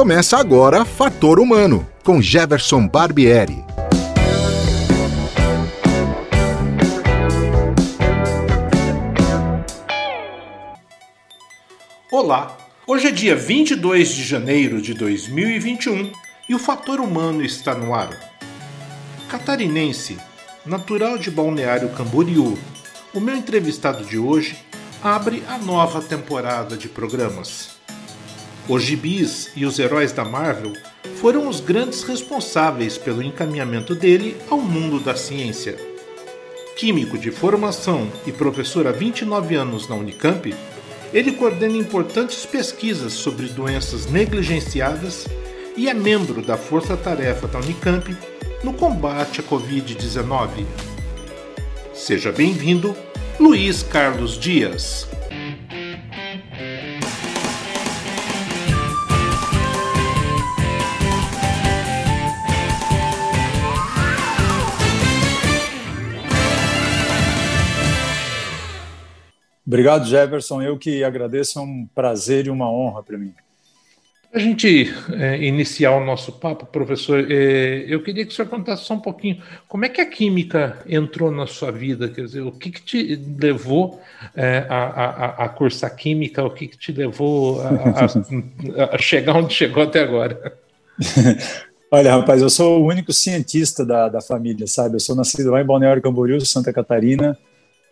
Começa agora Fator Humano, com Jefferson Barbieri. Olá, hoje é dia 22 de janeiro de 2021 e o Fator Humano está no ar. Catarinense, natural de Balneário Camboriú, o meu entrevistado de hoje abre a nova temporada de programas. Os gibis e os heróis da Marvel foram os grandes responsáveis pelo encaminhamento dele ao mundo da ciência. Químico de formação e professor há 29 anos na Unicamp, ele coordena importantes pesquisas sobre doenças negligenciadas e é membro da Força Tarefa da Unicamp no combate à Covid-19. Seja bem-vindo, Luiz Carlos Dias. Obrigado, Jefferson. Eu que agradeço, é um prazer e uma honra para mim. Para a gente é, iniciar o nosso papo, professor, é, eu queria que o senhor contasse só um pouquinho como é que a química entrou na sua vida, quer dizer, o que, que te levou é, a, a, a, cursar química, o que, que te levou a, a chegar onde chegou até agora? Olha, rapaz, eu sou o único cientista da, da família, sabe? Eu sou nascido lá em Balneário Camboriú, Santa Catarina,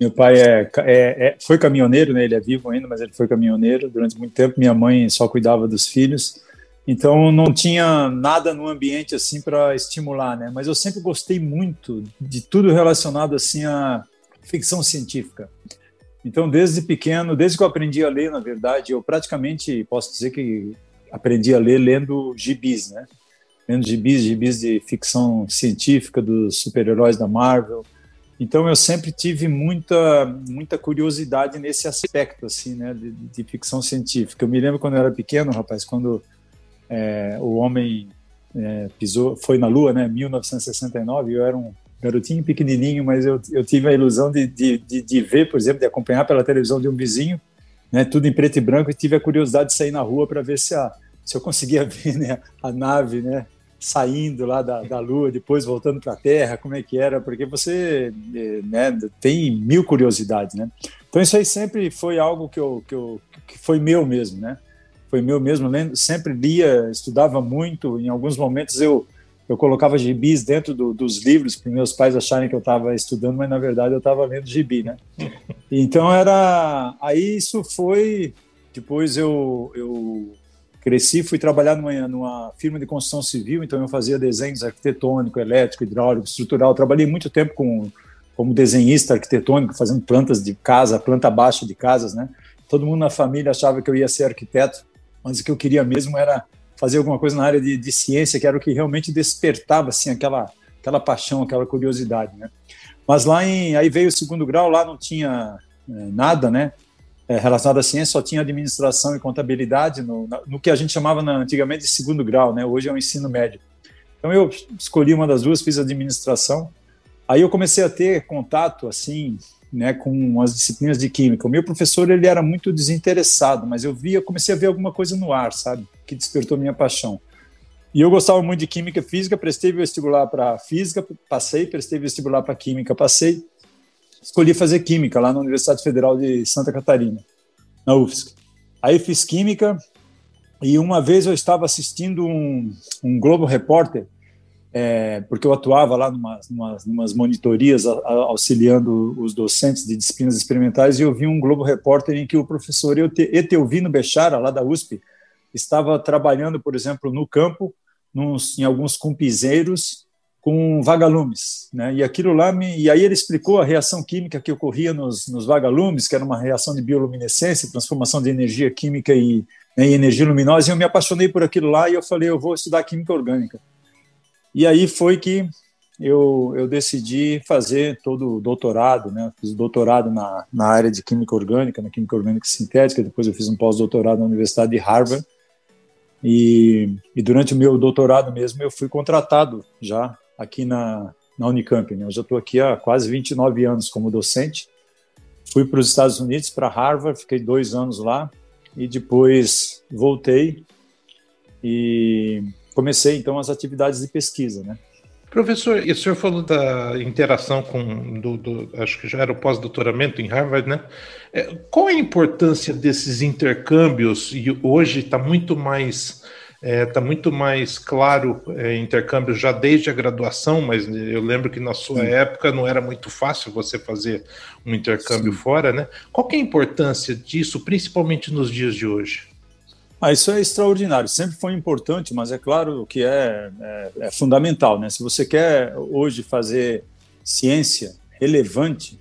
meu pai é, é, é, foi caminhoneiro, né? Ele é vivo ainda, mas ele foi caminhoneiro durante muito tempo. Minha mãe só cuidava dos filhos, então não tinha nada no ambiente assim para estimular, né? Mas eu sempre gostei muito de tudo relacionado assim à ficção científica. Então, desde pequeno, desde que eu aprendi a ler, na verdade, eu praticamente posso dizer que aprendi a ler lendo gibis, né? Lendo gibis, gibis de ficção científica dos super-heróis da Marvel então eu sempre tive muita muita curiosidade nesse aspecto assim, né, de, de ficção científica. Eu me lembro quando eu era pequeno, rapaz, quando é, o homem é, pisou, foi na Lua, né, 1969. Eu era um garotinho pequenininho, mas eu, eu tive a ilusão de, de, de, de ver, por exemplo, de acompanhar pela televisão de um vizinho, né, tudo em preto e branco, e tive a curiosidade de sair na rua para ver se a se eu conseguia ver né, a nave, né, saindo lá da, da Lua, depois voltando para a Terra, como é que era, porque você eh, né, tem mil curiosidades, né? Então isso aí sempre foi algo que, eu, que, eu, que foi meu mesmo, né? Foi meu mesmo, lendo, sempre lia, estudava muito, em alguns momentos eu eu colocava gibis dentro do, dos livros para meus pais acharem que eu estava estudando, mas na verdade eu estava lendo gibi, né? Então era aí isso foi depois eu, eu Cresci, fui trabalhar numa, numa, firma de construção civil, então eu fazia desenhos arquitetônico, elétrico, hidráulico, estrutural. Trabalhei muito tempo com, como desenhista arquitetônico, fazendo plantas de casa, planta baixa de casas, né? Todo mundo na família achava que eu ia ser arquiteto, mas o que eu queria mesmo era fazer alguma coisa na área de, de ciência, que era o que realmente despertava assim aquela aquela paixão, aquela curiosidade, né? Mas lá em aí veio o segundo grau, lá não tinha é, nada, né? É, relacionado à ciência só tinha administração e contabilidade no, no que a gente chamava na, antigamente de segundo grau, né? Hoje é o ensino médio. Então eu escolhi uma das duas, fiz administração. Aí eu comecei a ter contato assim, né, com as disciplinas de química. O meu professor ele era muito desinteressado, mas eu via, comecei a ver alguma coisa no ar, sabe, que despertou minha paixão. E eu gostava muito de química e física, prestei vestibular para física, passei, prestei vestibular para química, passei escolhi fazer química lá na Universidade Federal de Santa Catarina, na UFSC. Aí fiz química e uma vez eu estava assistindo um, um Globo Repórter, é, porque eu atuava lá numa, numas, numas monitorias a, a, auxiliando os docentes de disciplinas experimentais e eu vi um Globo Repórter em que o professor Eteovino Bechara, lá da USP, estava trabalhando, por exemplo, no campo, nos, em alguns cumpizeiros, com vagalumes, né? E aquilo lá me, e aí ele explicou a reação química que ocorria nos, nos vagalumes, que era uma reação de bioluminescência, transformação de energia química e, né, em energia luminosa. E eu me apaixonei por aquilo lá e eu falei, eu vou estudar química orgânica. E aí foi que eu, eu decidi fazer todo o doutorado, né? Fiz doutorado na, na área de química orgânica, na química orgânica sintética. Depois eu fiz um pós-doutorado na Universidade de Harvard. E, e durante o meu doutorado mesmo eu fui contratado já aqui na, na Unicamp. Né? Eu já estou aqui há quase 29 anos como docente. Fui para os Estados Unidos, para Harvard, fiquei dois anos lá e depois voltei e comecei então as atividades de pesquisa, né? Professor, e o senhor falou da interação com, do, do acho que já era o pós-doutoramento em Harvard, né? É, qual a importância desses intercâmbios? E hoje está muito mais está é, tá muito mais claro é, intercâmbio já desde a graduação, mas eu lembro que na sua Sim. época não era muito fácil você fazer um intercâmbio Sim. fora, né? Qual é a importância disso, principalmente nos dias de hoje? Ah, isso é extraordinário, sempre foi importante, mas é claro que é, é, é fundamental. Né? Se você quer hoje fazer ciência relevante,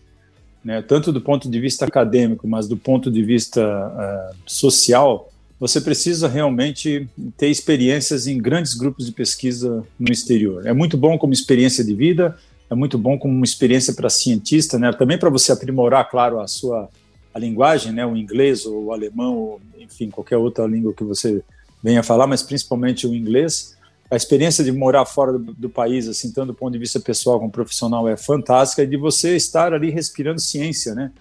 né, tanto do ponto de vista acadêmico, mas do ponto de vista uh, social, você precisa realmente ter experiências em grandes grupos de pesquisa no exterior. É muito bom como experiência de vida, é muito bom como experiência para cientista, né? também para você aprimorar, claro, a sua a linguagem, né, o inglês ou o alemão, ou, enfim, qualquer outra língua que você venha falar, mas principalmente o inglês. A experiência de morar fora do, do país, assim, tanto do ponto de vista pessoal como profissional, é fantástica, e de você estar ali respirando ciência, né,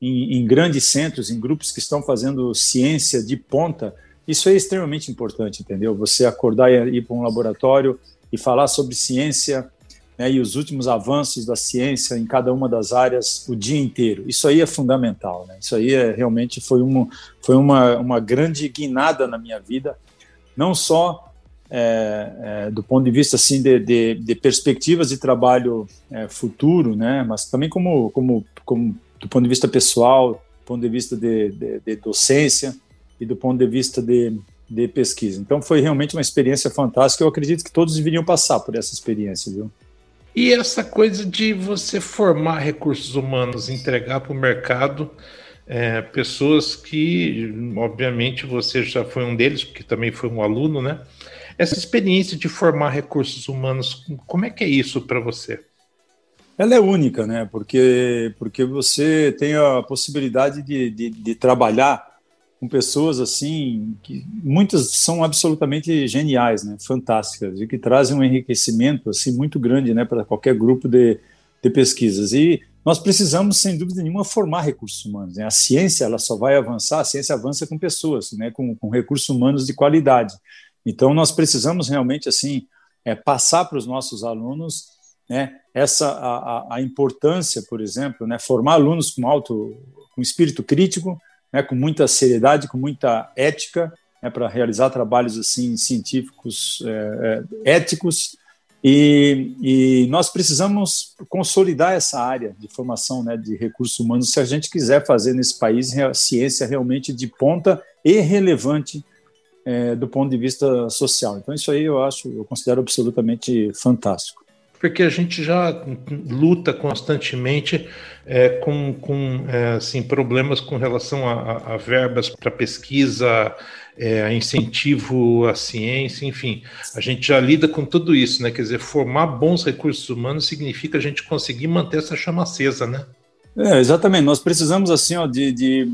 em, em grandes centros, em grupos que estão fazendo ciência de ponta, isso é extremamente importante, entendeu? Você acordar e ir para um laboratório e falar sobre ciência né, e os últimos avanços da ciência em cada uma das áreas o dia inteiro. Isso aí é fundamental. Né? Isso aí é, realmente foi, uma, foi uma, uma grande guinada na minha vida, não só é, é, do ponto de vista assim de, de, de perspectivas de trabalho é, futuro, né, mas também como, como, como do ponto de vista pessoal, do ponto de vista de, de, de docência e do ponto de vista de, de pesquisa. Então foi realmente uma experiência fantástica. Eu acredito que todos deveriam passar por essa experiência, viu? E essa coisa de você formar recursos humanos, entregar para o mercado é, pessoas que, obviamente, você já foi um deles, porque também foi um aluno, né? Essa experiência de formar recursos humanos, como é que é isso para você? Ela é única, né? Porque, porque você tem a possibilidade de, de, de trabalhar com pessoas assim que muitas são absolutamente geniais, né, fantásticas e que trazem um enriquecimento assim muito grande, né, para qualquer grupo de, de pesquisas. E nós precisamos, sem dúvida nenhuma, formar recursos humanos. Né? A ciência ela só vai avançar, a ciência avança com pessoas, né, com, com recursos humanos de qualidade. Então nós precisamos realmente assim é, passar para os nossos alunos né, essa a, a importância, por exemplo, né, formar alunos com alto com espírito crítico né, com muita seriedade, com muita ética, né, para realizar trabalhos assim científicos é, é, éticos. E, e, nós precisamos consolidar essa área de formação né, de recursos humanos se a gente quiser fazer nesse país ciência realmente de ponta e relevante é, do ponto de vista social. Então isso aí eu acho, eu considero absolutamente fantástico porque a gente já luta constantemente é, com, com é, assim, problemas com relação a, a verbas para pesquisa, é, incentivo à ciência, enfim, a gente já lida com tudo isso, né? Quer dizer, formar bons recursos humanos significa a gente conseguir manter essa chama acesa, né? É, exatamente. Nós precisamos assim, ó, de, de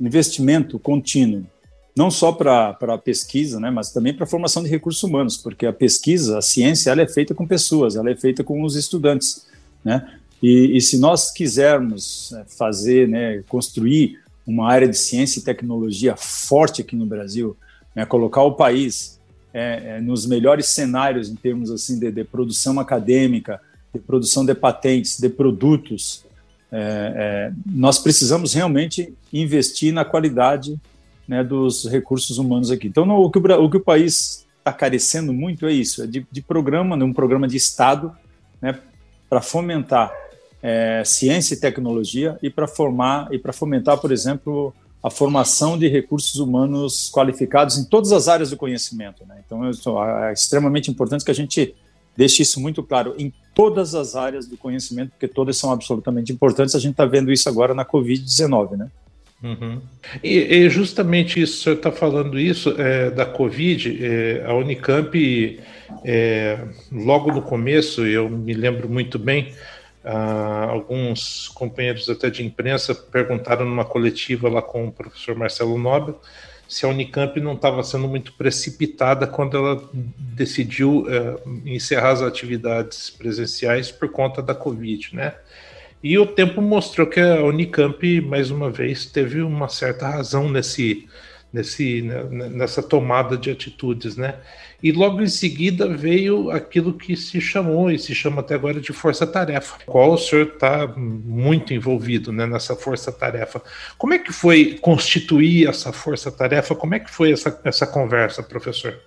investimento contínuo não só para a pesquisa, né, mas também para a formação de recursos humanos, porque a pesquisa, a ciência, ela é feita com pessoas, ela é feita com os estudantes, né? E, e se nós quisermos é, fazer, né, construir uma área de ciência e tecnologia forte aqui no Brasil, né, colocar o país é, é, nos melhores cenários em termos assim de, de, produção acadêmica, de produção de patentes, de produtos, é, é, nós precisamos realmente investir na qualidade né, dos recursos humanos aqui. Então, no, o, que o, o, que o, país está carecendo muito é isso, é de, de programa, né, um programa de Estado, né, para fomentar é, ciência e tecnologia e para formar e para fomentar, por exemplo, a formação de recursos humanos qualificados em todas as áreas do conhecimento. Né? Então, é extremamente importante que a gente deixe isso muito claro em todas as áreas do conhecimento, porque todas são absolutamente importantes. A gente está vendo isso agora na Covid-19, né? Uhum. E, e, justamente isso, o senhor está falando isso é, da Covid, é, a Unicamp, é, logo no começo, eu me lembro muito bem, ah, alguns companheiros até de imprensa perguntaram numa coletiva lá com o professor Marcelo Nobel se a Unicamp não estava sendo muito precipitada quando ela decidiu é, encerrar as atividades presenciais por conta da Covid, né? E o tempo mostrou que a Unicamp, mais uma vez, teve uma certa razão nesse, nesse, né, nessa tomada de atitudes, né? E logo em seguida veio aquilo que se chamou e se chama até agora de força-tarefa, qual o senhor está muito envolvido né, nessa força-tarefa. Como é que foi constituir essa força-tarefa? Como é que foi essa, essa conversa, professor?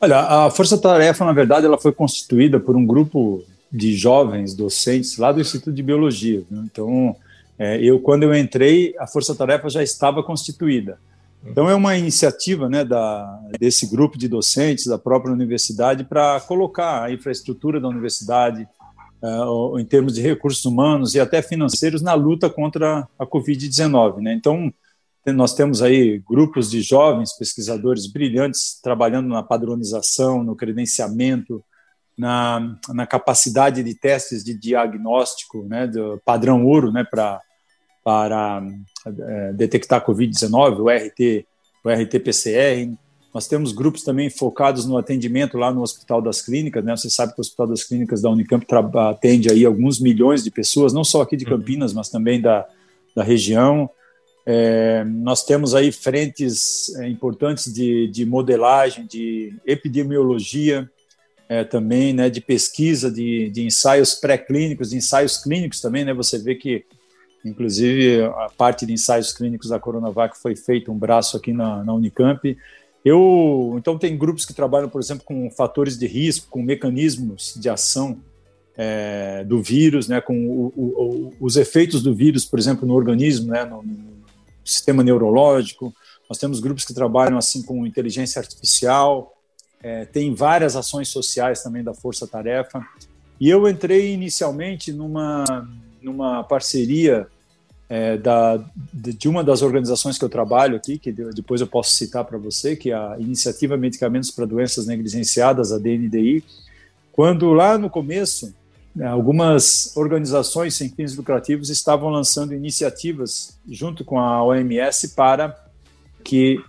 Olha, a força-tarefa, na verdade, ela foi constituída por um grupo de jovens docentes lá do Instituto de Biologia. Né? Então, é, eu quando eu entrei, a força-tarefa já estava constituída. Então, é uma iniciativa né, da, desse grupo de docentes, da própria universidade, para colocar a infraestrutura da universidade, uh, em termos de recursos humanos e até financeiros, na luta contra a Covid-19. Né? Então, nós temos aí grupos de jovens pesquisadores brilhantes trabalhando na padronização, no credenciamento, na, na capacidade de testes de diagnóstico, né, do padrão ouro, né, para para é, detectar Covid-19, o RT, o RT-PCR. Nós temos grupos também focados no atendimento lá no Hospital das Clínicas, né? Você sabe que o Hospital das Clínicas da Unicamp atende aí alguns milhões de pessoas, não só aqui de uhum. Campinas, mas também da, da região. É, nós temos aí frentes é, importantes de, de modelagem, de epidemiologia, é, também, né, de pesquisa, de, de ensaios pré-clínicos, de ensaios clínicos também, né? Você vê que Inclusive, a parte de ensaios clínicos da Coronavac foi feito um braço aqui na, na Unicamp. Eu, então, tem grupos que trabalham, por exemplo, com fatores de risco, com mecanismos de ação é, do vírus, né, com o, o, os efeitos do vírus, por exemplo, no organismo, né, no, no, sistema neurológico. Nós temos grupos que trabalham assim com inteligência artificial. É, tem várias ações sociais também da Força Tarefa. E eu entrei inicialmente numa numa parceria é, da, de uma das organizações que eu trabalho aqui, que depois eu posso citar para você, que é a Iniciativa Medicamentos para Doenças Negligenciadas, a DNDI, quando lá no começo né, algumas organizações sem fins lucrativos estavam lançando iniciativas junto com a OMS para que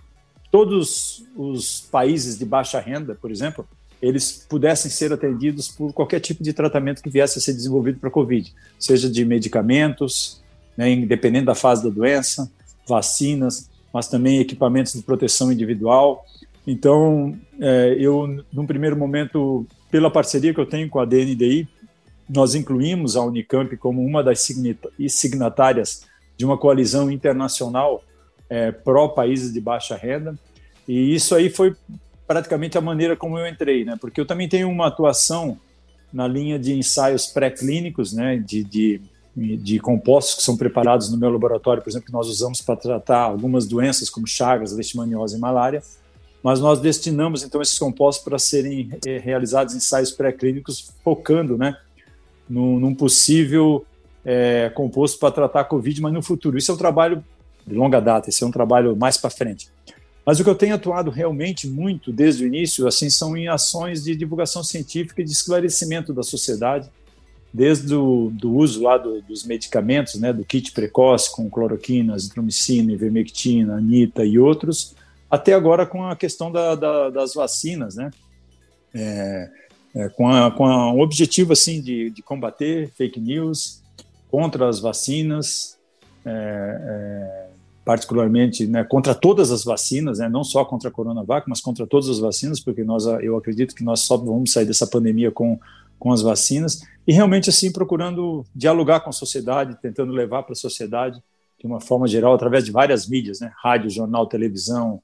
todos os países de baixa renda, por exemplo, eles pudessem ser atendidos por qualquer tipo de tratamento que viesse a ser desenvolvido para a Covid, seja de medicamentos, né, independente da fase da doença, vacinas, mas também equipamentos de proteção individual. Então, é, eu, num primeiro momento, pela parceria que eu tenho com a DNDI, nós incluímos a Unicamp como uma das signatárias de uma coalizão internacional é, pró-países de baixa renda. E isso aí foi praticamente a maneira como eu entrei, né? Porque eu também tenho uma atuação na linha de ensaios pré-clínicos, né? De, de, de, compostos que são preparados no meu laboratório, por exemplo, que nós usamos para tratar algumas doenças como chagas, leishmaniose e malária. Mas nós destinamos então esses compostos para serem eh, realizados ensaios pré-clínicos, focando, né? No, num possível é, composto para tratar a Covid, mas no futuro. Isso é um trabalho de longa data, esse é um trabalho mais para frente. Mas o que eu tenho atuado realmente muito desde o início, assim, são em ações de divulgação científica e de esclarecimento da sociedade, desde o do uso lá do, dos medicamentos, né, do kit precoce com cloroquina, azitromicina, ivermectina, anita e outros, até agora com a questão da, da, das vacinas, né, é, é, com, a, com a, um objetivo assim de, de combater fake news contra as vacinas, é, é particularmente né, contra todas as vacinas, né, não só contra a Coronavac, mas contra todas as vacinas, porque nós, eu acredito que nós só vamos sair dessa pandemia com, com as vacinas, e realmente assim procurando dialogar com a sociedade, tentando levar para a sociedade, de uma forma geral, através de várias mídias, né, rádio, jornal, televisão,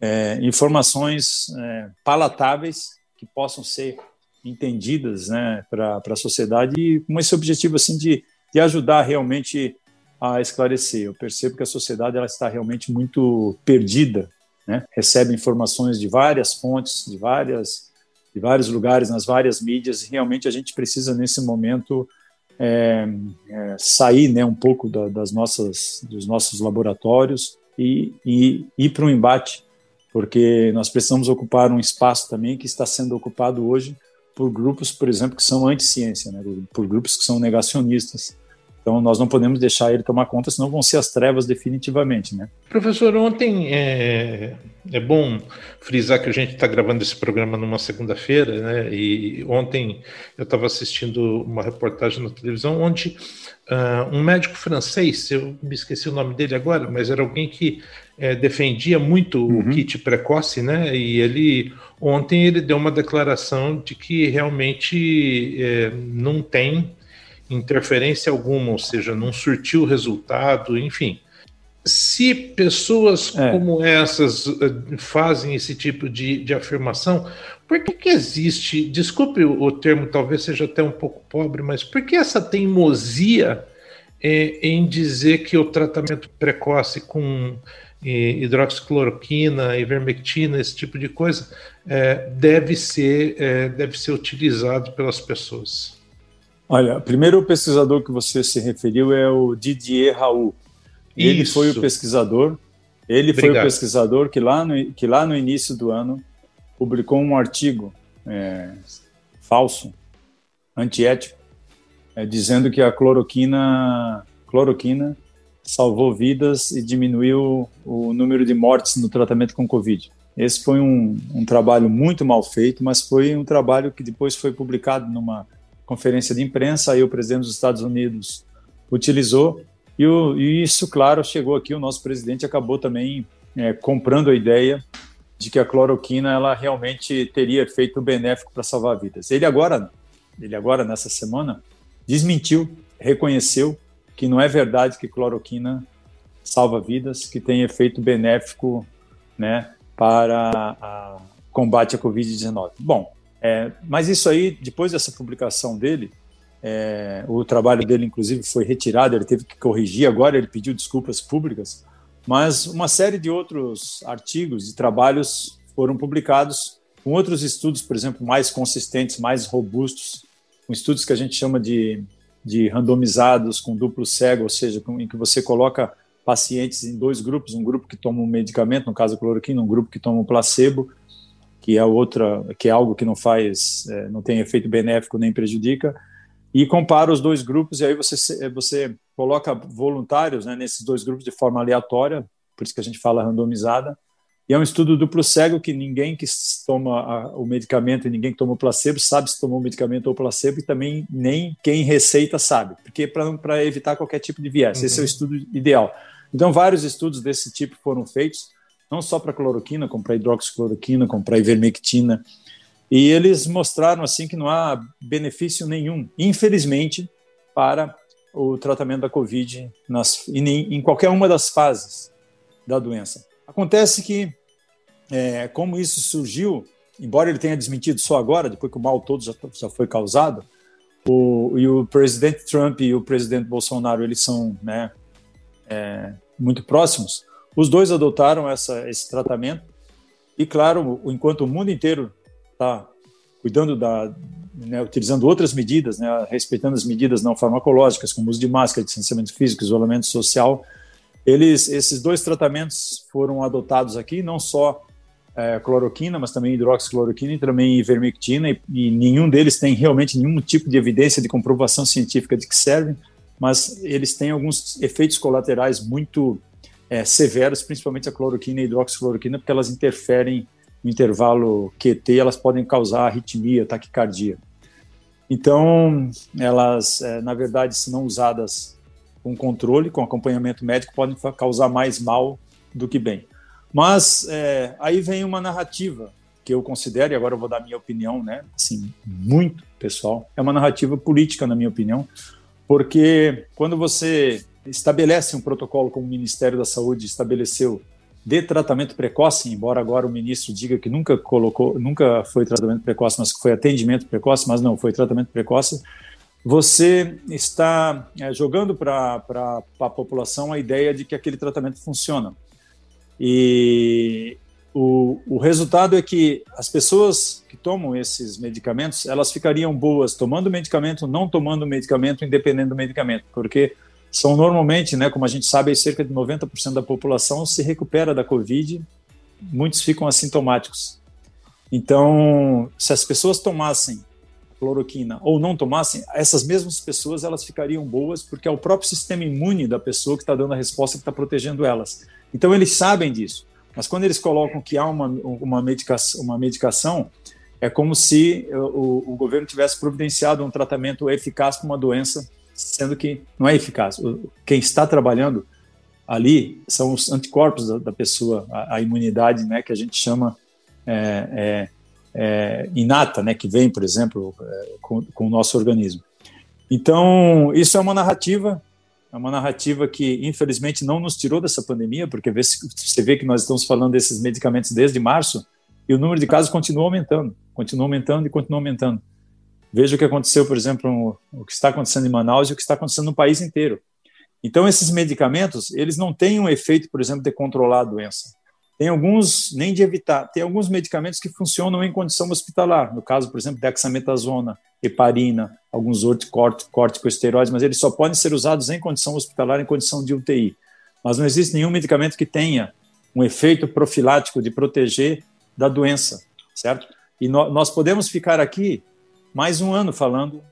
é, informações é, palatáveis que possam ser entendidas né, para a sociedade, e com esse objetivo assim de, de ajudar realmente a esclarecer. Eu percebo que a sociedade ela está realmente muito perdida, né? recebe informações de várias fontes, de várias de vários lugares, nas várias mídias, e realmente a gente precisa nesse momento é, é, sair né, um pouco da, das nossas, dos nossos laboratórios e, e ir para um embate, porque nós precisamos ocupar um espaço também que está sendo ocupado hoje por grupos, por exemplo, que são anti-ciência, né, por grupos que são negacionistas. Então, nós não podemos deixar ele tomar conta, senão vão ser as trevas definitivamente, né? Professor, ontem é, é bom frisar que a gente está gravando esse programa numa segunda-feira, né? E ontem eu estava assistindo uma reportagem na televisão onde uh, um médico francês, eu me esqueci o nome dele agora, mas era alguém que é, defendia muito uhum. o kit precoce, né? E ele ontem ele deu uma declaração de que realmente é, não tem interferência alguma, ou seja, não surtiu resultado, enfim. Se pessoas é. como essas eh, fazem esse tipo de, de afirmação, por que, que existe, desculpe o, o, termo, talvez seja até um pouco pobre, mas por que essa teimosia é, em dizer que o tratamento precoce com é, hidroxicloroquina, ivermectina, esse tipo de coisa, é, deve, ser, é, deve ser utilizado pelas pessoas? Olha, o primeiro pesquisador que você se referiu é o Didier Raul. Ele Isso. foi o pesquisador. Ele Obrigado. foi o pesquisador que lá no, que lá no início do ano publicou um artigo é, falso, antiético, é, dizendo que a cloroquina, cloroquina salvou vidas e diminuiu o número de mortes no tratamento com Covid. Esse foi um, um trabalho muito mal feito, mas foi um trabalho que depois foi publicado numa conferência de imprensa, aí o presidente dos Estados Unidos utilizou, e, o, e isso, claro, chegou aqui, o nosso presidente acabou também é, comprando a ideia de que a cloroquina ela realmente teria efeito benéfico para salvar vidas. Ele agora, ele agora nessa semana desmentiu, reconheceu que não é verdade que cloroquina salva vidas, que tem efeito benéfico, né, para a combate à Covid-19. Bom, é, mas isso aí, depois dessa publicação dele, é, o trabalho dele, inclusive, foi retirado, ele teve que corrigir, agora ele pediu desculpas públicas, mas uma série de outros artigos e trabalhos foram publicados com outros estudos, por exemplo, mais consistentes, mais robustos, com estudos que a gente chama de, de randomizados, com duplo cego, ou seja, com, em que você coloca pacientes em dois grupos, um grupo que toma um medicamento, no caso a cloroquina, um grupo que toma um placebo, que é outra, que é algo que não faz, é, não tem efeito benéfico nem prejudica, e compara os dois grupos e aí você você coloca voluntários né, nesses dois grupos de forma aleatória, por isso que a gente fala randomizada. E é um estudo duplo cego que ninguém que toma a, o medicamento e ninguém que toma o placebo sabe se tomou o medicamento ou placebo e também nem quem receita sabe, porque para evitar qualquer tipo de viés. Uhum. Esse é o uhum. estudo ideal. Então, vários estudos desse tipo foram feitos não só para cloroquina, como para hidroxicloroquina, como para ivermectina. E eles mostraram assim que não há benefício nenhum, infelizmente, para o tratamento da Covid nas, em, em qualquer uma das fases da doença. Acontece que, é, como isso surgiu, embora ele tenha desmentido só agora, depois que o mal todo já, já foi causado, o, e o presidente Trump e o presidente Bolsonaro eles são né, é, muito próximos, os dois adotaram essa, esse tratamento. E, claro, enquanto o mundo inteiro está cuidando da, né, utilizando outras medidas, né, respeitando as medidas não farmacológicas, como uso de máscara, distanciamento físico, isolamento social, eles, esses dois tratamentos foram adotados aqui, não só é, cloroquina, mas também hidroxicloroquina e também ivermectina, e, e, nenhum deles tem realmente nenhum tipo de evidência de comprovação científica de que servem, mas eles têm alguns efeitos colaterais muito é, severas, principalmente a cloroquina e a hidroxicloroquina, porque elas interferem no intervalo QT, elas podem causar arritmia, taquicardia. Então, elas, é, na verdade, se não usadas com controle, com acompanhamento médico, podem causar mais mal do que bem. Mas é, aí vem uma narrativa que eu considero, e agora eu vou dar minha opinião, né, assim, muito pessoal, é uma narrativa política, na minha opinião, porque quando você estabelece um protocolo como o Ministério da Saúde estabeleceu de tratamento precoce, embora agora o ministro diga que nunca colocou, nunca foi tratamento precoce, mas que foi atendimento precoce, mas não, foi tratamento precoce, você está é, jogando para a população a ideia de que aquele tratamento funciona. E o, o resultado é que as pessoas que tomam esses medicamentos, elas ficariam boas tomando medicamento, não tomando medicamento, independente do medicamento, porque são normalmente, né, como a gente sabe, cerca de 90% da população se recupera da Covid, muitos ficam assintomáticos. Então, se as pessoas tomassem cloroquina ou não tomassem, essas mesmas pessoas elas ficariam boas porque é o próprio sistema imune da pessoa que está dando a resposta que está protegendo elas. Então eles sabem disso. Mas quando eles colocam que há uma, uma, medicação, uma medicação, é como se o, o governo tivesse providenciado um tratamento eficaz para uma doença sendo que não é eficaz. Quem está trabalhando ali são os anticorpos da, da pessoa, a, a, imunidade, né, que a gente chama é, é, é, inata, né, que vem, por exemplo, é, com, com, o nosso organismo. Então, isso é uma narrativa, é uma narrativa que, infelizmente, não nos tirou dessa pandemia, porque você vê que nós estamos falando desses medicamentos desde março e o número de casos continua aumentando, continua aumentando e continua aumentando. Veja o que aconteceu, por exemplo, o que está acontecendo em Manaus e o que está acontecendo no país inteiro. Então, esses medicamentos, eles não têm um efeito, por exemplo, de controlar a doença. Tem alguns, nem de evitar, tem alguns medicamentos que funcionam em condição hospitalar. No caso, por exemplo, dexametasona, heparina, alguns outros corticosteroides, mas eles só podem ser usados em condição hospitalar, em condição de UTI. Mas não existe nenhum medicamento que tenha um efeito profilático de proteger da doença, certo? E no, nós podemos ficar aqui mais um ano falando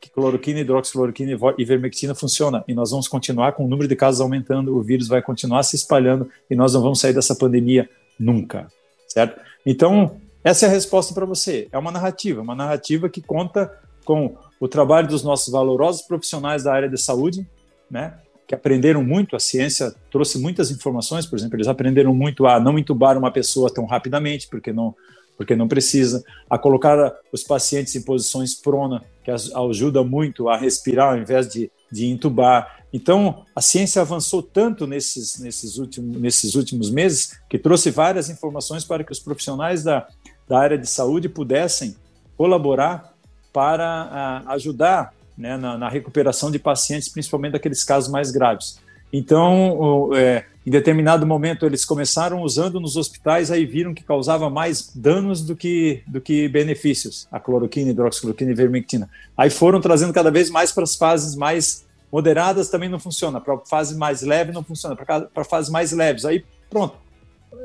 que cloroquina, hidroxicloroquina e ivermectina funciona e nós vamos continuar com o número de casos aumentando, o vírus vai continuar se espalhando e nós não vamos sair dessa pandemia nunca, certo? Então, essa é a resposta para você. É uma narrativa, uma narrativa que conta com o trabalho dos nossos valorosos profissionais da área de saúde, né? Que aprenderam muito, a ciência trouxe muitas informações, por exemplo, eles aprenderam muito a não entubar uma pessoa tão rapidamente, porque não porque não precisa, a colocar os pacientes em posições prona, que ajuda muito a respirar ao invés de, de intubar. Então, a ciência avançou tanto nesses, nesses, últimos, nesses últimos meses que trouxe várias informações para que os profissionais da, da área de saúde pudessem colaborar para uh, ajudar né, na, na, recuperação de pacientes, principalmente daqueles casos mais graves. Então, é, em determinado momento, eles começaram usando nos hospitais, aí viram que causava mais danos do que, do que benefícios, a cloroquina, hidroxicloroquina e vermectina. Aí foram trazendo cada vez mais para as fases mais moderadas, também não funciona. Para fase mais leve, não funciona. Para fases mais leves, aí pronto.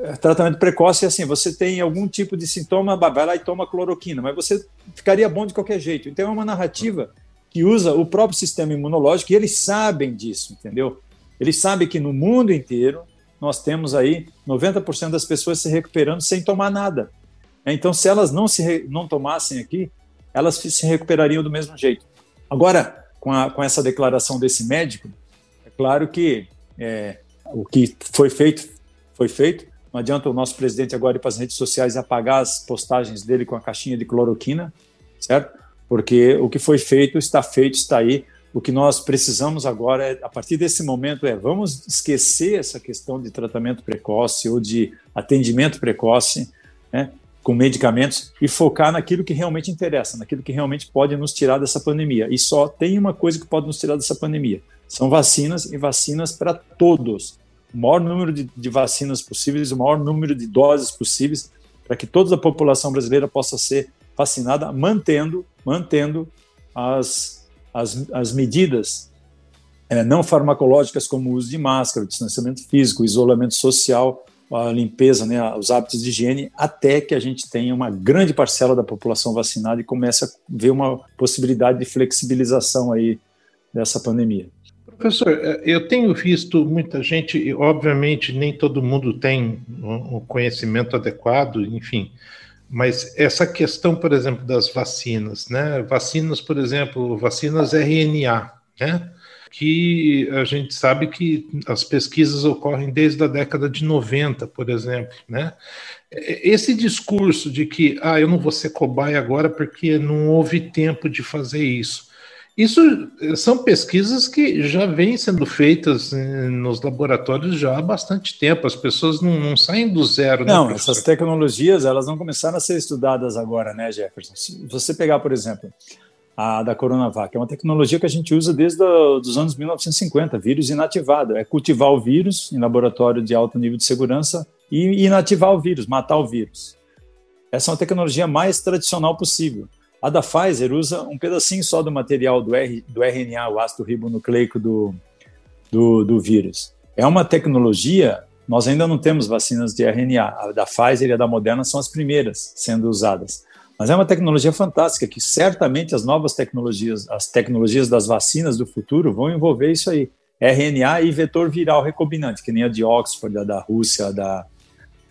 É, tratamento precoce é assim: você tem algum tipo de sintoma, vai lá e toma cloroquina, mas você ficaria bom de qualquer jeito. Então é uma narrativa que usa o próprio sistema imunológico e eles sabem disso, entendeu? Ele sabe que no mundo inteiro nós temos aí 90% das pessoas se recuperando sem tomar nada. Então, se elas não se não tomassem aqui, elas se recuperariam do mesmo jeito. Agora, com, a, com essa declaração desse médico, é claro que é, o que foi feito foi feito. Não adianta o nosso presidente agora ir para as redes sociais e apagar as postagens dele com a caixinha de cloroquina, certo? Porque o que foi feito está feito, está aí. O que nós precisamos agora, é, a partir desse momento, é vamos esquecer essa questão de tratamento precoce ou de atendimento precoce, né, com medicamentos e focar naquilo que realmente interessa, naquilo que realmente pode nos tirar dessa pandemia. E só tem uma coisa que pode nos tirar dessa pandemia: são vacinas e vacinas para todos. O maior número de, de vacinas possíveis, o maior número de doses possíveis, para que toda a população brasileira possa ser vacinada, mantendo, mantendo as as, as medidas é, não farmacológicas, como o uso de máscara, o distanciamento físico, o isolamento social, a limpeza, né, os hábitos de higiene, até que a gente tenha uma grande parcela da população vacinada e comece a ver uma possibilidade de flexibilização aí dessa pandemia. Professor, é, eu tenho visto muita gente, obviamente nem todo mundo tem o conhecimento adequado, enfim, mas essa questão, por exemplo, das vacinas, né? Vacinas, por exemplo, vacinas RNA, né? Que a gente sabe que as pesquisas ocorrem desde a década de 90, por exemplo, né? Esse discurso de que, ah, eu não vou ser cobaia agora porque não houve tempo de fazer isso. Isso eh, são pesquisas que já vêm sendo feitas eh, nos laboratórios já há bastante tempo. As pessoas não, não saem do zero. Né, não, né, essas tecnologias elas não começaram a ser estudadas agora, né, Jefferson? Se você pegar, por exemplo, a da Coronavac, é uma tecnologia que a gente usa desde os anos 1950, vírus inativado. É cultivar o vírus em laboratório de alto nível de segurança e inativar o vírus, matar o vírus. Essa é uma tecnologia mais tradicional possível. A da Pfizer usa um pedacinho só do material do, R, do RNA, o ácido ribonucleico do, do, do vírus. É uma tecnologia, nós ainda não temos vacinas de RNA. A da Pfizer e a da Moderna são as primeiras sendo usadas. Mas é uma tecnologia fantástica que certamente as novas tecnologias, as tecnologias das vacinas do futuro vão envolver isso aí. RNA e vetor viral recombinante, que nem a de Oxford, a da Rússia, a da,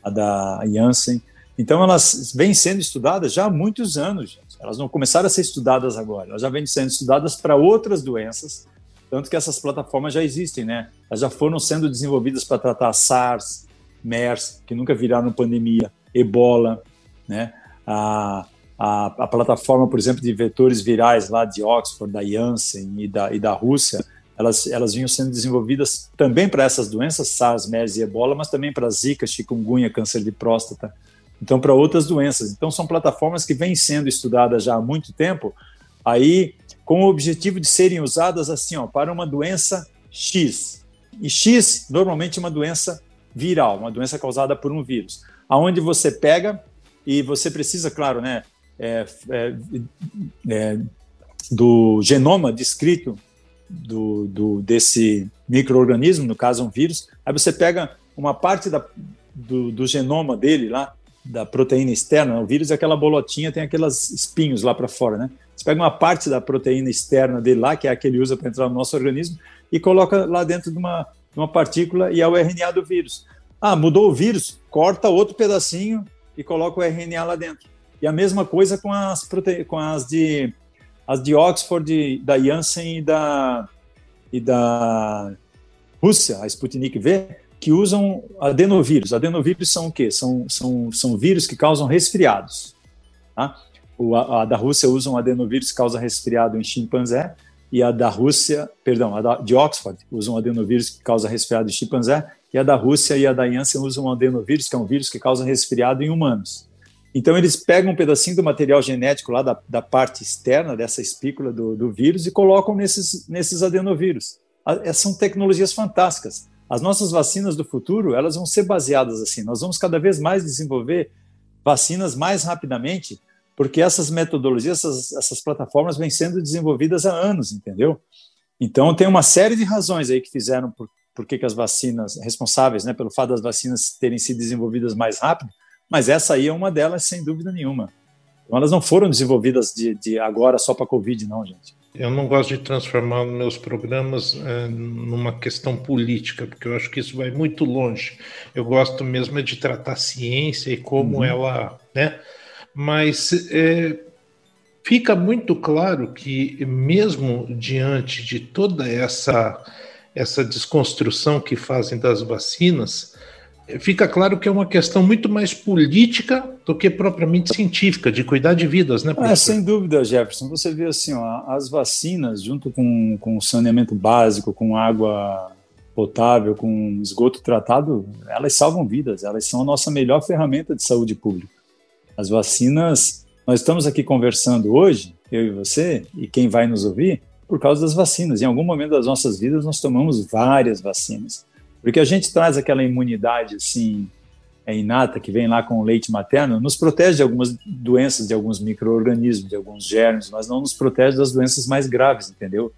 a da Janssen. Então, elas vêm sendo estudadas já há muitos anos. Elas não começaram a ser estudadas agora, elas já vêm sendo estudadas para outras doenças, Tanto que essas plataformas já existem, né? Elas já foram sendo desenvolvidas para tratar SARS, MERS, que nunca viraram pandemia, Ebola, né? A, a, a, plataforma, por exemplo, de vetores virais lá de Oxford, da Janssen e da, e da Rússia, elas, elas vinham sendo desenvolvidas também para essas doenças, SARS, MERS e Ebola, mas também para Zika, chikungunya, câncer de próstata, então para outras doenças. Então são plataformas que vêm sendo estudadas já há muito tempo, aí com o objetivo de serem usadas assim, ó, para uma doença X. E X normalmente é uma doença viral, uma doença causada por um vírus, aonde você pega e você precisa, claro, né, é, é, é, do genoma descrito do, do, desse microorganismo, no caso um vírus, aí você pega uma parte da, do, do genoma dele lá, da proteína externa, o vírus é aquela bolotinha, tem aqueles espinhos lá para fora, né? Você pega uma parte da proteína externa dele lá, que é a que ele usa para entrar no nosso organismo, e coloca lá dentro de uma, de uma partícula e é o RNA do vírus. Ah, mudou o vírus, corta outro pedacinho e coloca o RNA lá dentro. E a mesma coisa com as, prote... com as de as de Oxford, da Janssen e da, e da Rússia, a Sputnik V, que usam adenovírus. Adenovírus são o quê? São, são, são vírus que causam resfriados. Tá? O, a, a, da Rússia usa um adenovírus que causa resfriado em chimpanzé, e a da Rússia, perdão, a da, de Oxford usa um adenovírus que causa resfriado em chimpanzé, e a da Rússia e a da Janssen usam um adenovírus, que é um vírus que causa resfriado em humanos. Então, eles pegam um pedacinho do material genético lá da, da parte externa dessa espícula do, do vírus e colocam nesses, nesses adenovírus. A, são tecnologias fantásticas. As nossas vacinas do futuro, elas vão ser baseadas assim. Nós vamos cada vez mais desenvolver vacinas mais rapidamente, porque essas metodologias, essas, essas plataformas vêm sendo desenvolvidas há anos, entendeu? Então, tem uma série de razões aí que fizeram por, por que, que as vacinas, responsáveis né, pelo fato das vacinas terem sido desenvolvidas mais rápido, mas essa aí é uma delas, sem dúvida nenhuma. Então, elas não foram desenvolvidas de, de agora só para a Covid, não, gente. Eu não gosto de transformar meus programas é, numa questão política, porque eu acho que isso vai muito longe. Eu gosto mesmo de tratar ciência e como uhum. ela, né? Mas é, fica muito claro que mesmo diante de toda essa essa desconstrução que fazem das vacinas, fica claro que é uma questão muito mais política do que propriamente científica, de cuidar de vidas, né? É, sem dúvida, Jefferson. Você vê assim, ó, as vacinas, junto com, com o saneamento básico, com água potável, com esgoto tratado, elas salvam vidas, elas são a nossa melhor ferramenta de saúde pública. As vacinas, nós estamos aqui conversando hoje, eu e você, e quem vai nos ouvir, por causa das vacinas. Em algum momento das nossas vidas, nós tomamos várias vacinas. Porque a gente traz aquela imunidade assim é inata que vem lá com o leite materno, nos protege de algumas doenças, de alguns micro-organismos, de alguns germes, mas não nos protege das doenças mais graves, entendeu?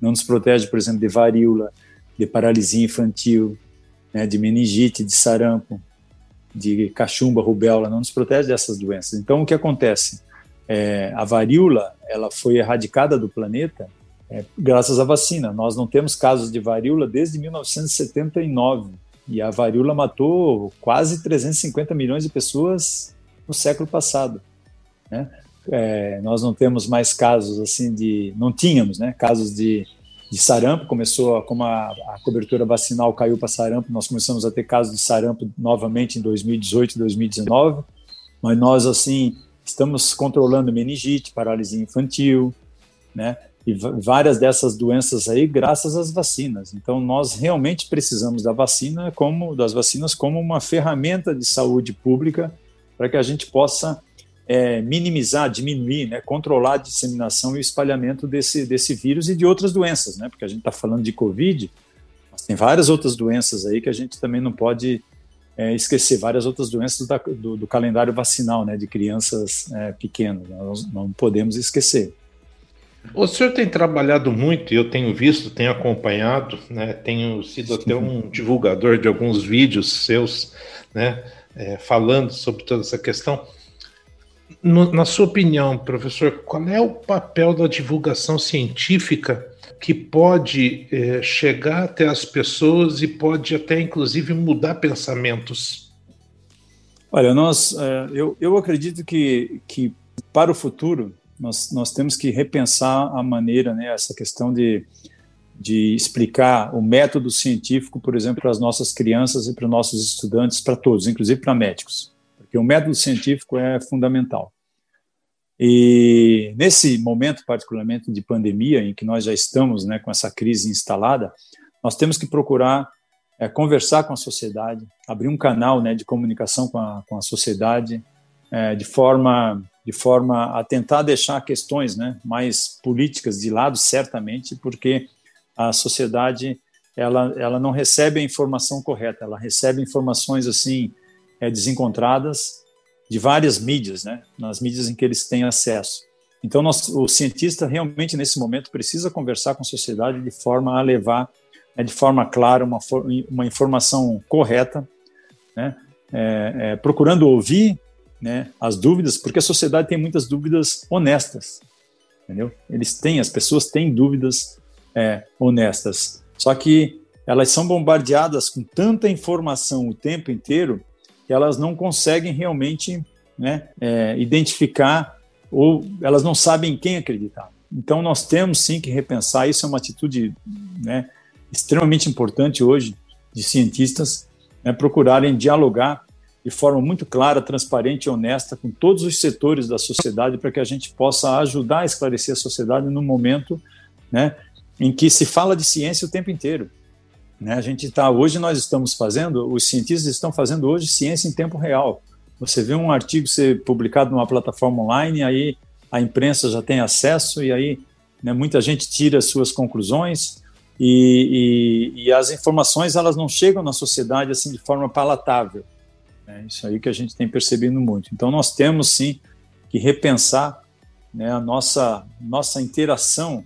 Não nos protege, por exemplo, de varíola, de paralisia infantil, né, de meningite, de sarampo, de cachumba, rubéola, não nos protege dessas doenças. Então, o que acontece? É, a varíola ela foi erradicada do planeta é, graças à vacina. Nós não temos casos de varíola desde 1979 e a varíola matou quase 350 milhões de pessoas no século passado. Né? É, nós não temos mais casos assim de, não tínhamos, né? Casos de, de sarampo. Começou como a, a cobertura vacinal caiu para sarampo, nós começamos a ter casos de sarampo novamente em 2018, 2019. Mas nós assim estamos controlando meningite, paralisia infantil, né? E várias dessas doenças aí graças às vacinas. Então nós realmente precisamos da vacina como das vacinas como uma ferramenta de saúde pública para que a gente possa é, minimizar, diminuir, né, controlar a disseminação e o espalhamento desse, desse vírus e de outras doenças, né, porque a gente está falando de Covid, mas tem várias outras doenças aí que a gente também não pode é, esquecer, várias outras doenças da, do, do, calendário vacinal, né, de crianças é, pequenas, nós não podemos esquecer. O senhor tem trabalhado muito, eu tenho visto, tenho acompanhado, né, tenho sido até um divulgador de alguns vídeos seus, né, é, falando sobre toda essa questão. No, na sua opinião, professor, qual é o papel da divulgação científica que pode é, chegar até as pessoas e pode até, inclusive, mudar pensamentos? Olha, nós, é, eu, eu acredito que, que para o futuro nós, nós temos que repensar a maneira, né, essa questão de, de explicar o método científico, por exemplo, para as nossas crianças e para os nossos estudantes, para todos, inclusive para médicos, porque o método científico é fundamental. E nesse momento, particularmente de pandemia, em que nós já estamos né, com essa crise instalada, nós temos que procurar é, conversar com a sociedade, abrir um canal né, de comunicação com a, com a sociedade, é, de forma de forma a tentar deixar questões né, mais políticas de lado, certamente, porque a sociedade ela, ela não recebe a informação correta, ela recebe informações assim é, desencontradas de várias mídias, né, nas mídias em que eles têm acesso. Então, nós, o cientista realmente nesse momento precisa conversar com a sociedade de forma a levar, né, de forma clara, uma, uma informação correta, né, é, é, procurando ouvir né, as dúvidas, porque a sociedade tem muitas dúvidas honestas, entendeu? Eles têm, as pessoas têm dúvidas é, honestas. Só que elas são bombardeadas com tanta informação o tempo inteiro que elas não conseguem realmente né, é, identificar ou elas não sabem em quem acreditar. Então nós temos sim que repensar. Isso é uma atitude né, extremamente importante hoje de cientistas né, procurarem dialogar de forma muito clara, transparente e honesta com todos os setores da sociedade para que a gente possa ajudar a esclarecer a sociedade no momento né, em que se fala de ciência o tempo inteiro. Né? A gente está hoje nós estamos fazendo, os cientistas estão fazendo hoje ciência em tempo real. Você vê um artigo ser publicado numa plataforma online, aí a imprensa já tem acesso e aí né, muita gente tira suas conclusões e, e, e, as informações elas não chegam na sociedade assim de forma palatável. É isso aí que a gente tem percebido muito. Então nós temos sim que repensar né, a nossa nossa interação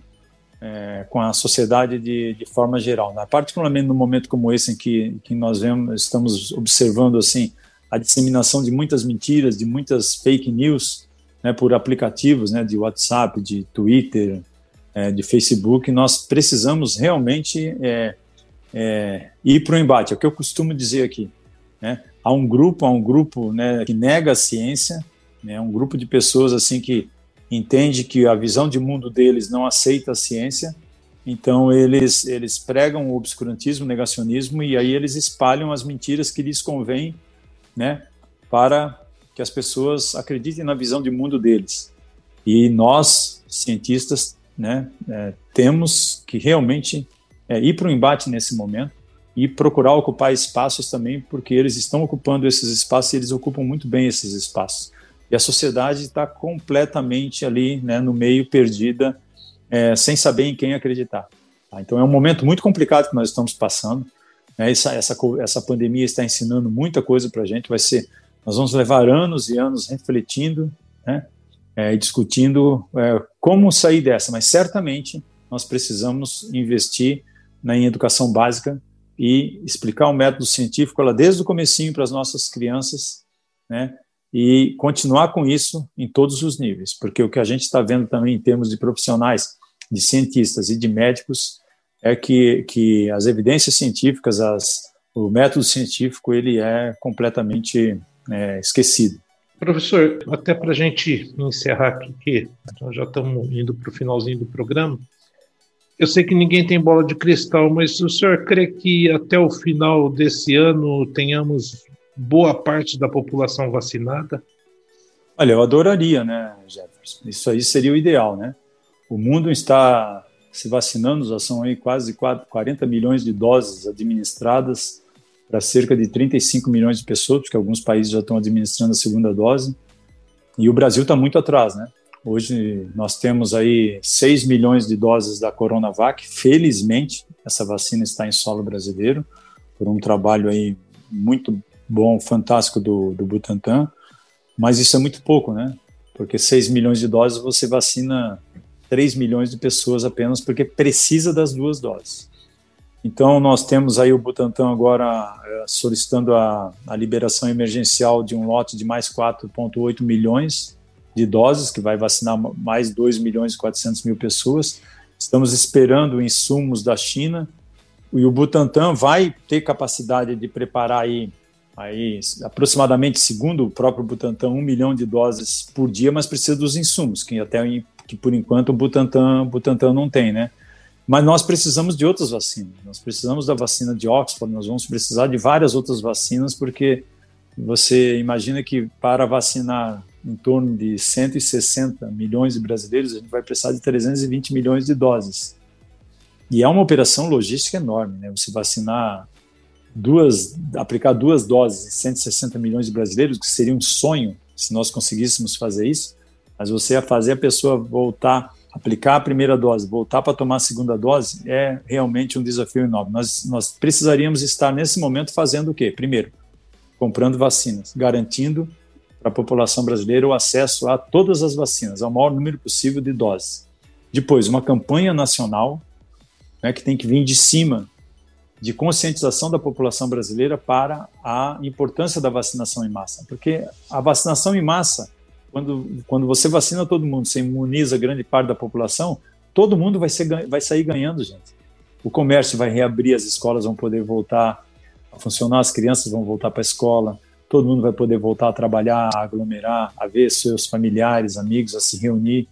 é, com a sociedade de, de forma geral. Né? Particularmente no momento como esse em que, que nós vemos, estamos observando assim a disseminação de muitas mentiras, de muitas fake news, né, por aplicativos, né, de WhatsApp, de Twitter, é, de Facebook, nós precisamos realmente é, é, ir para o embate. É o que eu costumo dizer aqui. Né? Há um grupo, há um grupo né, que nega a ciência, né, um grupo de pessoas assim que entende que a visão de mundo deles não aceita a ciência, então eles eles pregam o obscurantismo, o negacionismo e aí eles espalham as mentiras que lhes convém, né, para que as pessoas acreditem na visão de mundo deles. E nós cientistas, né, é, temos que realmente é, ir para o embate nesse momento e procurar ocupar espaços também, porque eles estão ocupando esses espaços e eles ocupam muito bem esses espaços e a sociedade está completamente ali né, no meio, perdida, é, sem saber em quem acreditar. Tá? Então é um momento muito complicado que nós estamos passando. Né? Essa, essa, essa pandemia está ensinando muita coisa para a gente. Vai ser, nós vamos levar anos e anos refletindo, né? É, discutindo é, como sair dessa, mas certamente nós precisamos investir na educação básica e explicar o método científico ela desde o comecinho para as nossas crianças, né? e continuar com isso em todos os níveis, porque o que a gente está vendo também em termos de profissionais, de cientistas e de médicos, é que, que as evidências científicas, as, o método científico, ele é completamente é, esquecido. Professor, até para a gente encerrar aqui, que já estamos indo para o finalzinho do programa, eu sei que ninguém tem bola de cristal, mas o senhor crê que até o final desse ano tenhamos boa parte da população vacinada? Olha, eu adoraria, né, Jefferson? Isso aí seria o ideal, né? O mundo está se vacinando, já são aí quase 40 milhões de doses administradas para cerca de 35 milhões de pessoas, porque alguns países já estão administrando a segunda dose. E o Brasil está muito atrás, né? Hoje nós temos aí 6 milhões de doses da Coronavac. Felizmente, essa vacina está em solo brasileiro, por um trabalho aí muito bom, fantástico do, do Butantan, mas isso é muito pouco, né? Porque 6 milhões de doses você vacina 3 milhões de pessoas apenas porque precisa das duas doses. Então, nós temos aí o Butantan agora é, solicitando a, a liberação emergencial de um lote de mais 4,8 milhões de doses, que vai vacinar mais 2 milhões e 400 mil pessoas. Estamos esperando insumos da China e o Butantan vai ter capacidade de preparar aí aí aproximadamente, segundo o próprio Butantan, um milhão de doses por dia, mas precisa dos insumos, que até que por enquanto o Butantan, Butantan não tem, né? Mas nós precisamos de outras vacinas. Nós precisamos da vacina de Oxford, nós vamos precisar de várias outras vacinas, porque você imagina que para vacinar em torno de 160 milhões de brasileiros, a gente vai precisar de 320 milhões de doses. E é uma operação logística enorme, né? Você vacinar duas, aplicar duas doses em 160 milhões de brasileiros, que seria um sonho se nós conseguíssemos fazer isso, mas você fazer a pessoa voltar, aplicar a primeira dose, voltar para tomar a segunda dose, é realmente um desafio enorme. Nós, nós precisaríamos estar nesse momento fazendo o quê? Primeiro, comprando vacinas, garantindo para a população brasileira o acesso a todas as vacinas, ao maior número possível de doses. Depois, uma campanha nacional né, que tem que vir de cima de conscientização da população brasileira para a importância da vacinação em massa. Porque a vacinação em massa, quando, quando você vacina todo mundo, você imuniza grande parte da população, todo mundo vai, ser, vai sair ganhando, gente. O comércio vai reabrir, as escolas vão poder voltar a funcionar, as crianças vão voltar para a escola, todo mundo vai poder voltar a trabalhar, a aglomerar, a ver seus familiares, amigos, a se reunir.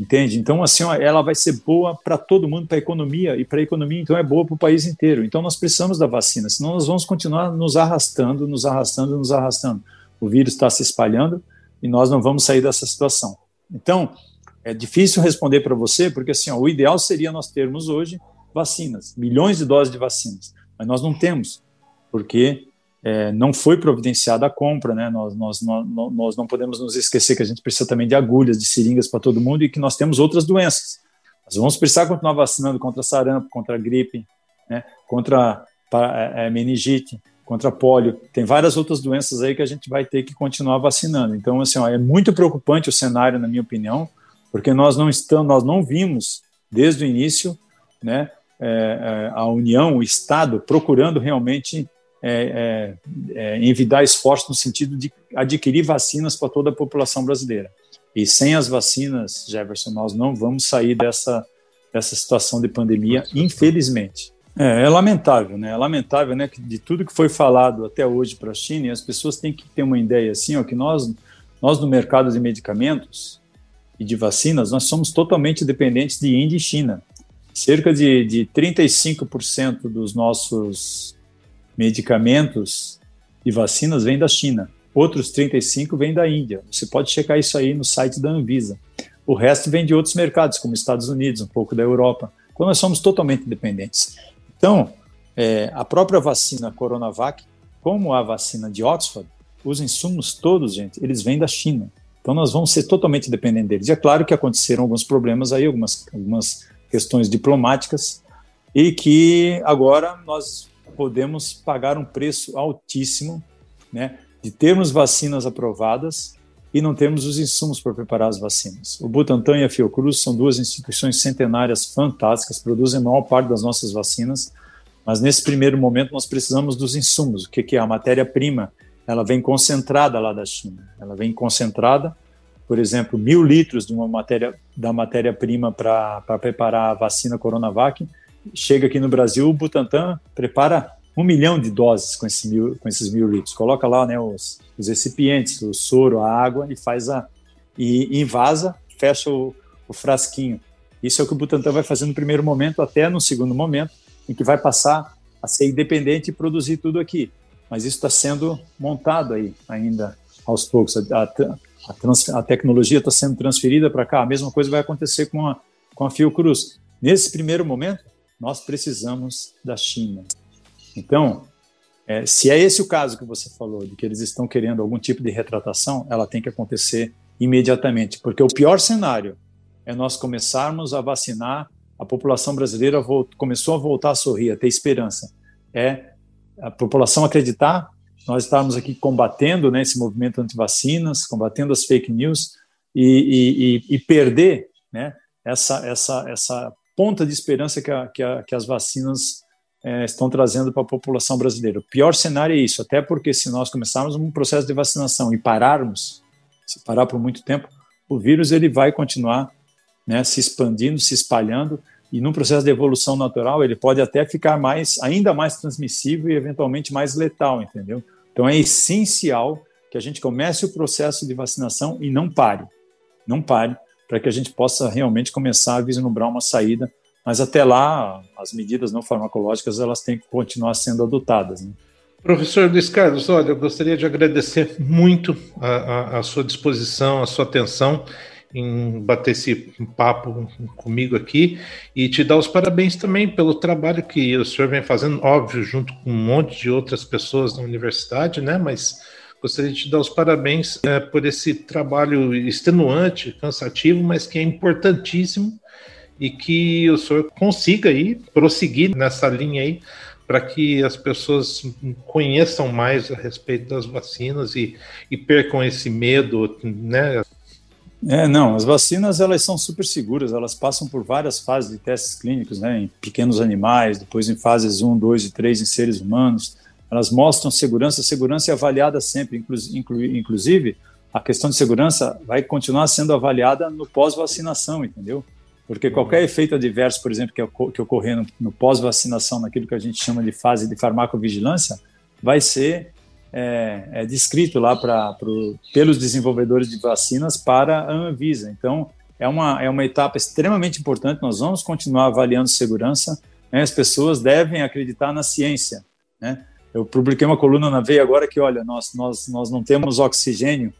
Entende? Então, assim, ó, ela vai ser boa para todo mundo, para a economia, e para a economia, então, é boa para o país inteiro. Então, nós precisamos da vacina, senão nós vamos continuar nos arrastando, nos arrastando, nos arrastando. O vírus está se espalhando e nós não vamos sair dessa situação. Então, é difícil responder para você, porque assim, ó, o ideal seria nós termos hoje vacinas, milhões de doses de vacinas, mas nós não temos, porque é, não foi providenciada a compra, né? Nós, nós, nós, nós não podemos nos esquecer que a gente precisa também de agulhas, de seringas para todo mundo e que nós temos outras doenças. Nós vamos precisar continuar vacinando contra sarampo, contra gripe, né? contra a, a meningite, contra polio. Tem várias outras doenças aí que a gente vai ter que continuar vacinando. Então, assim, ó, é muito preocupante o cenário, na minha opinião, porque nós não estamos, nós não vimos desde o início, né? É, é a União, o Estado, procurando realmente é, é, é, envidar esforços no sentido de adquirir vacinas para toda a população brasileira. E sem as vacinas, Jefferson, nós não vamos sair dessa, dessa situação de pandemia, infelizmente. É, é, lamentável, né? É lamentável, né? Que de tudo que foi falado até hoje para a China, as pessoas têm que ter uma ideia assim, ó, que nós, nós no mercado de medicamentos e de vacinas, nós somos totalmente dependentes de Índia e China. Cerca de, de 35% dos nossos medicamentos e vacinas vêm da China. Outros 35 vêm da Índia. Você pode checar isso aí no site da Anvisa. O resto vem de outros mercados, como Estados Unidos, um pouco da Europa. Então, nós somos totalmente dependentes. Então, é, a própria vacina Coronavac, como a vacina de Oxford, os insumos todos, gente, eles vêm da China. Então, nós vamos ser totalmente dependentes deles. E é claro que aconteceram alguns problemas aí, algumas, algumas questões diplomáticas, e que agora nós podemos pagar um preço altíssimo, né, de termos vacinas aprovadas e não termos os insumos para preparar as vacinas. O Butantan e a Fiocruz são duas instituições centenárias fantásticas, produzem a maior parte das nossas vacinas, mas nesse primeiro momento nós precisamos dos insumos. O que, é a matéria-prima? Ela vem concentrada lá da China. Ela vem concentrada, por exemplo, mil litros de uma matéria da matéria-prima para preparar a vacina Coronavac chega aqui no Brasil, o Butantan prepara um milhão de doses com, esse mil, com esses mil litros. Coloca lá né, os, os recipientes, o soro, a água e faz a. e, invasa, fecha o, o frasquinho. Isso é o que o Butantan vai fazer no primeiro momento, até no segundo momento, em que vai passar a ser independente e produzir tudo aqui. Mas isso está sendo montado aí ainda aos poucos. A, a, trans, a tecnologia está sendo transferida para cá. A mesma coisa vai acontecer com a, com a Fiocruz. Nesse primeiro momento, nós precisamos da China. Então, é, se é esse o caso que você falou, de que eles estão querendo algum tipo de retratação, ela tem que acontecer imediatamente, porque o pior cenário é nós começarmos a vacinar, a população brasileira começou a voltar a sorrir, a ter esperança. É a população acreditar, nós estamos aqui combatendo né, esse movimento anti-vacinas, combatendo as fake news e, e, e perder né, essa, essa, essa ponta de esperança que, a, que, a, que as vacinas é, estão trazendo para a população brasileira. O pior cenário é isso, até porque se nós começarmos um processo de vacinação e pararmos, se parar por muito tempo, o vírus ele vai continuar né, se expandindo, se espalhando, e num processo de evolução natural ele pode até ficar mais, ainda mais transmissível e eventualmente mais letal, entendeu? Então é essencial que a gente comece o processo de vacinação e não pare, não pare, para que a gente possa realmente começar a vislumbrar uma saída mas até lá as medidas não farmacológicas elas têm que continuar sendo adotadas. Né? Professor Luiz Carlos, olha, eu gostaria de agradecer muito a, a, a sua disposição, a sua atenção em bater esse papo comigo aqui e te dar os parabéns também pelo trabalho que o senhor vem fazendo, óbvio, junto com um monte de outras pessoas da universidade, né? Mas gostaria de te dar os parabéns é, por esse trabalho extenuante, cansativo, mas que é importantíssimo e que o senhor consiga aí prosseguir nessa linha aí para que as pessoas conheçam mais a respeito das vacinas e, e percam esse medo, né? É, não, as vacinas elas são super seguras, elas passam por várias fases de testes clínicos, né, em pequenos animais, depois em fases 1, 2 e 3 em seres humanos. Elas mostram segurança, segurança é avaliada sempre, inclu, inclu, inclusive a questão de segurança vai continuar sendo avaliada no pós-vacinação, entendeu? Porque qualquer efeito adverso, por exemplo, que, que ocorrer no, no pós-vacinação, naquilo que a gente chama de fase de farmacovigilância, vai ser é, é descrito lá pra, pro, pelos desenvolvedores de vacinas para a Anvisa. Então, é uma, é uma etapa extremamente importante. Nós vamos continuar avaliando segurança. Né? As pessoas devem acreditar na ciência. Né? Eu publiquei uma coluna na Veia agora que, olha, nós, nós, nós não temos oxigênio,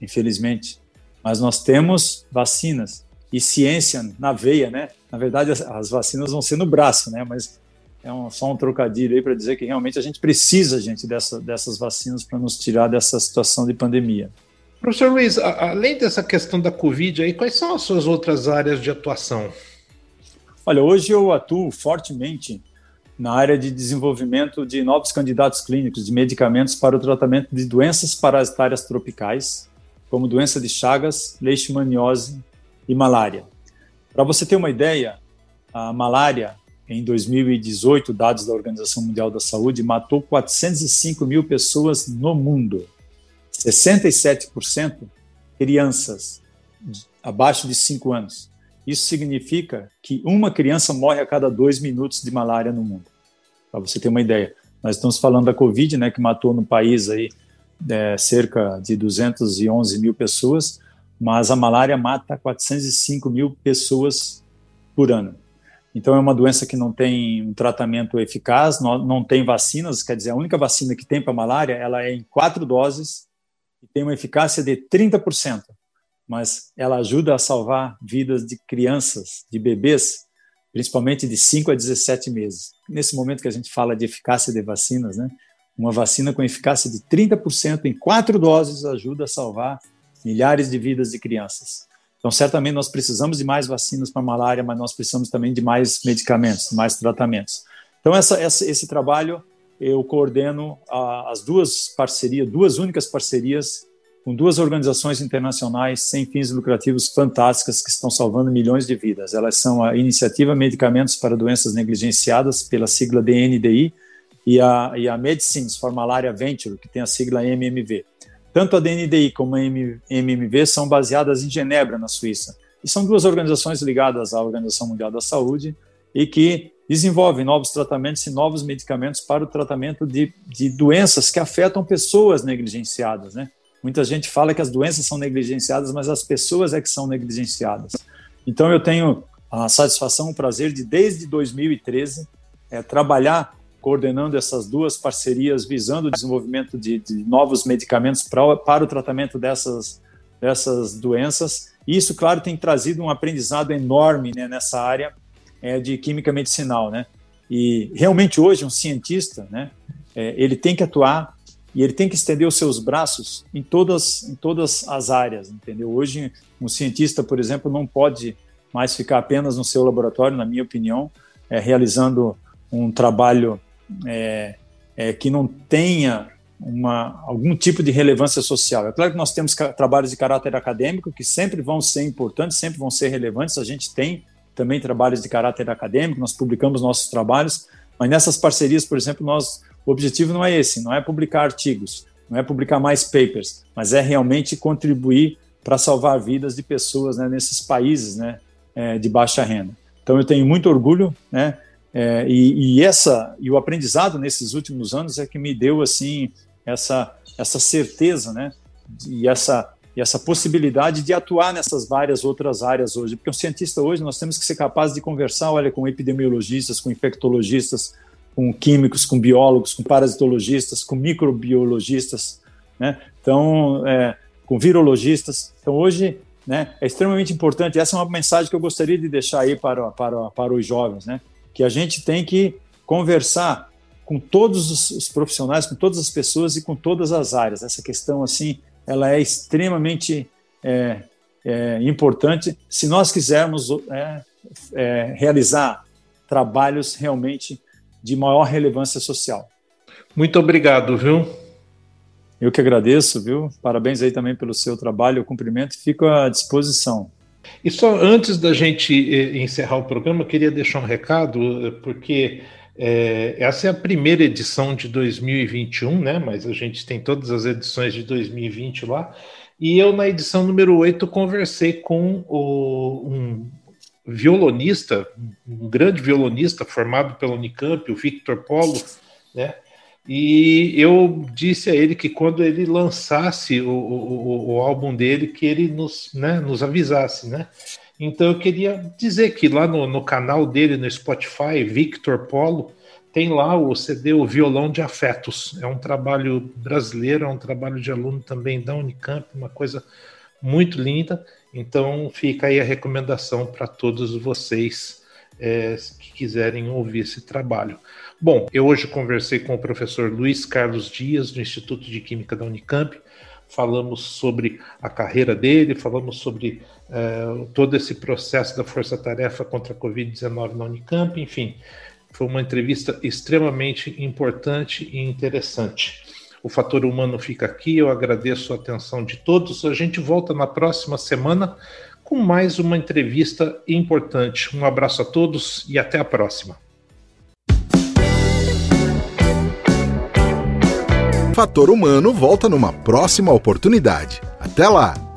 infelizmente, mas nós temos vacinas e ciência na veia, né? Na verdade, as, as vacinas vão ser no braço, né? Mas é um, só um trocadilho aí para dizer que realmente a gente precisa, gente, dessa, dessas vacinas para nos tirar dessa situação de pandemia. Professor Luiz, além dessa questão da Covid, aí, quais são as suas outras áreas de atuação? Olha, hoje eu atuo fortemente na área de desenvolvimento de novos candidatos clínicos de medicamentos para o tratamento de doenças parasitárias tropicais, como doença de Chagas, leishmaniose e malária. Para você ter uma ideia, a malária em 2018, dados da Organização Mundial da Saúde, matou 405 mil pessoas no mundo. 67% crianças abaixo de 5 anos. Isso significa que uma criança morre a cada dois minutos de malária no mundo. Para você ter uma ideia. Nós estamos falando da Covid, né, que matou no país aí é, cerca de 211 mil pessoas, mas a malária mata 405 mil pessoas por ano. Então, é uma doença que não tem um tratamento eficaz, não, não tem vacinas, quer dizer, a única vacina que tem para malária, ela é em quatro doses e tem uma eficácia de 30%, mas ela ajuda a salvar vidas de crianças, de bebês, principalmente de 5 a 17 meses. Nesse momento que a gente fala de eficácia de vacinas, né, uma vacina com eficácia de 30% em quatro doses ajuda a salvar milhares de vidas de crianças. Então, certamente nós precisamos de mais vacinas para malária, mas nós precisamos também de mais medicamentos, mais tratamentos. Então, essa, essa, esse trabalho eu coordeno a, as duas parcerias, duas únicas parcerias com duas organizações internacionais sem fins lucrativos fantásticas que estão salvando milhões de vidas. Elas são a Iniciativa Medicamentos para Doenças Negligenciadas, pela sigla DNDI, e a, e a Medicines for Malaria Venture, que tem a sigla MMV. Tanto a DNDI como a MMV são baseadas em Genebra, na Suíça. E são duas organizações ligadas à Organização Mundial da Saúde e que desenvolvem novos tratamentos e novos medicamentos para o tratamento de, de doenças que afetam pessoas negligenciadas. Né? Muita gente fala que as doenças são negligenciadas, mas as pessoas é que são negligenciadas. Então eu tenho a satisfação, o prazer de, desde 2013, é, trabalhar coordenando essas duas parcerias visando o desenvolvimento de, de novos medicamentos pra, para o tratamento dessas, dessas doenças. E isso, claro, tem trazido um aprendizado enorme né, nessa área é, de química medicinal. Né? E realmente hoje um cientista, né, é, ele tem que atuar e ele tem que estender os seus braços em todas, em todas as áreas, entendeu? Hoje um cientista, por exemplo, não pode mais ficar apenas no seu laboratório, na minha opinião, é, realizando um trabalho é, é, que não tenha uma, algum tipo de relevância social. É claro que nós temos trabalhos de caráter acadêmico que sempre vão ser importantes, sempre vão ser relevantes. A gente tem também trabalhos de caráter acadêmico, nós publicamos nossos trabalhos, mas nessas parcerias, por exemplo, nós, o objetivo não é esse, não é publicar artigos, não é publicar mais papers, mas é realmente contribuir para salvar vidas de pessoas né, nesses países né, é, de baixa renda. Então eu tenho muito orgulho né, é, e, e, essa e o aprendizado nesses últimos anos é que me deu assim essa essa certeza, né? E essa e essa possibilidade de atuar nessas várias outras áreas hoje. Porque um cientista hoje nós temos que ser capaz de conversar, olha, com epidemiologistas, com infectologistas, com químicos, com biólogos, com parasitologistas, com microbiologistas, né? Então, é, com virologistas. Então, hoje, né, é extremamente importante. Essa é uma mensagem que eu gostaria de deixar aí para, para, para os jovens, né? Que a gente tem que conversar com todos os profissionais, com todas as pessoas e com todas as áreas. Essa questão, assim, ela é extremamente é, é, importante se nós quisermos é, é, realizar trabalhos realmente de maior relevância social. Muito obrigado, viu? Eu que agradeço, viu? Parabéns aí também pelo seu trabalho, o cumprimento, fico à disposição. E só antes da gente eh, encerrar o programa, eu queria deixar um recado, eh, porque é, essa é a primeira edição de 2021, né? Mas a gente tem todas as edições de 2020 lá. E eu, na edição número 8, conversei com o, um violonista, um grande violonista formado pela Unicamp, o Victor Polo, né? E eu disse a ele que quando ele lançasse o, o, o álbum dele, que ele nos, né, nos avisasse, né? Então eu queria dizer que lá no, no canal dele no Spotify, Victor Polo, tem lá o CD O Violão de Afetos. É um trabalho brasileiro, é um trabalho de aluno também da Unicamp, uma coisa muito linda. Então fica aí a recomendação para todos vocês é, que quiserem ouvir esse trabalho. Bom, eu hoje conversei com o professor Luiz Carlos Dias, do Instituto de Química da Unicamp, falamos sobre a carreira dele, falamos sobre uh, todo esse processo da força-tarefa contra a Covid-19 na Unicamp, enfim, foi uma entrevista extremamente importante e interessante. O fator humano fica aqui, eu agradeço a atenção de todos. A gente volta na próxima semana com mais uma entrevista importante. Um abraço a todos e até a próxima. Fator Humano volta numa próxima oportunidade. Até lá!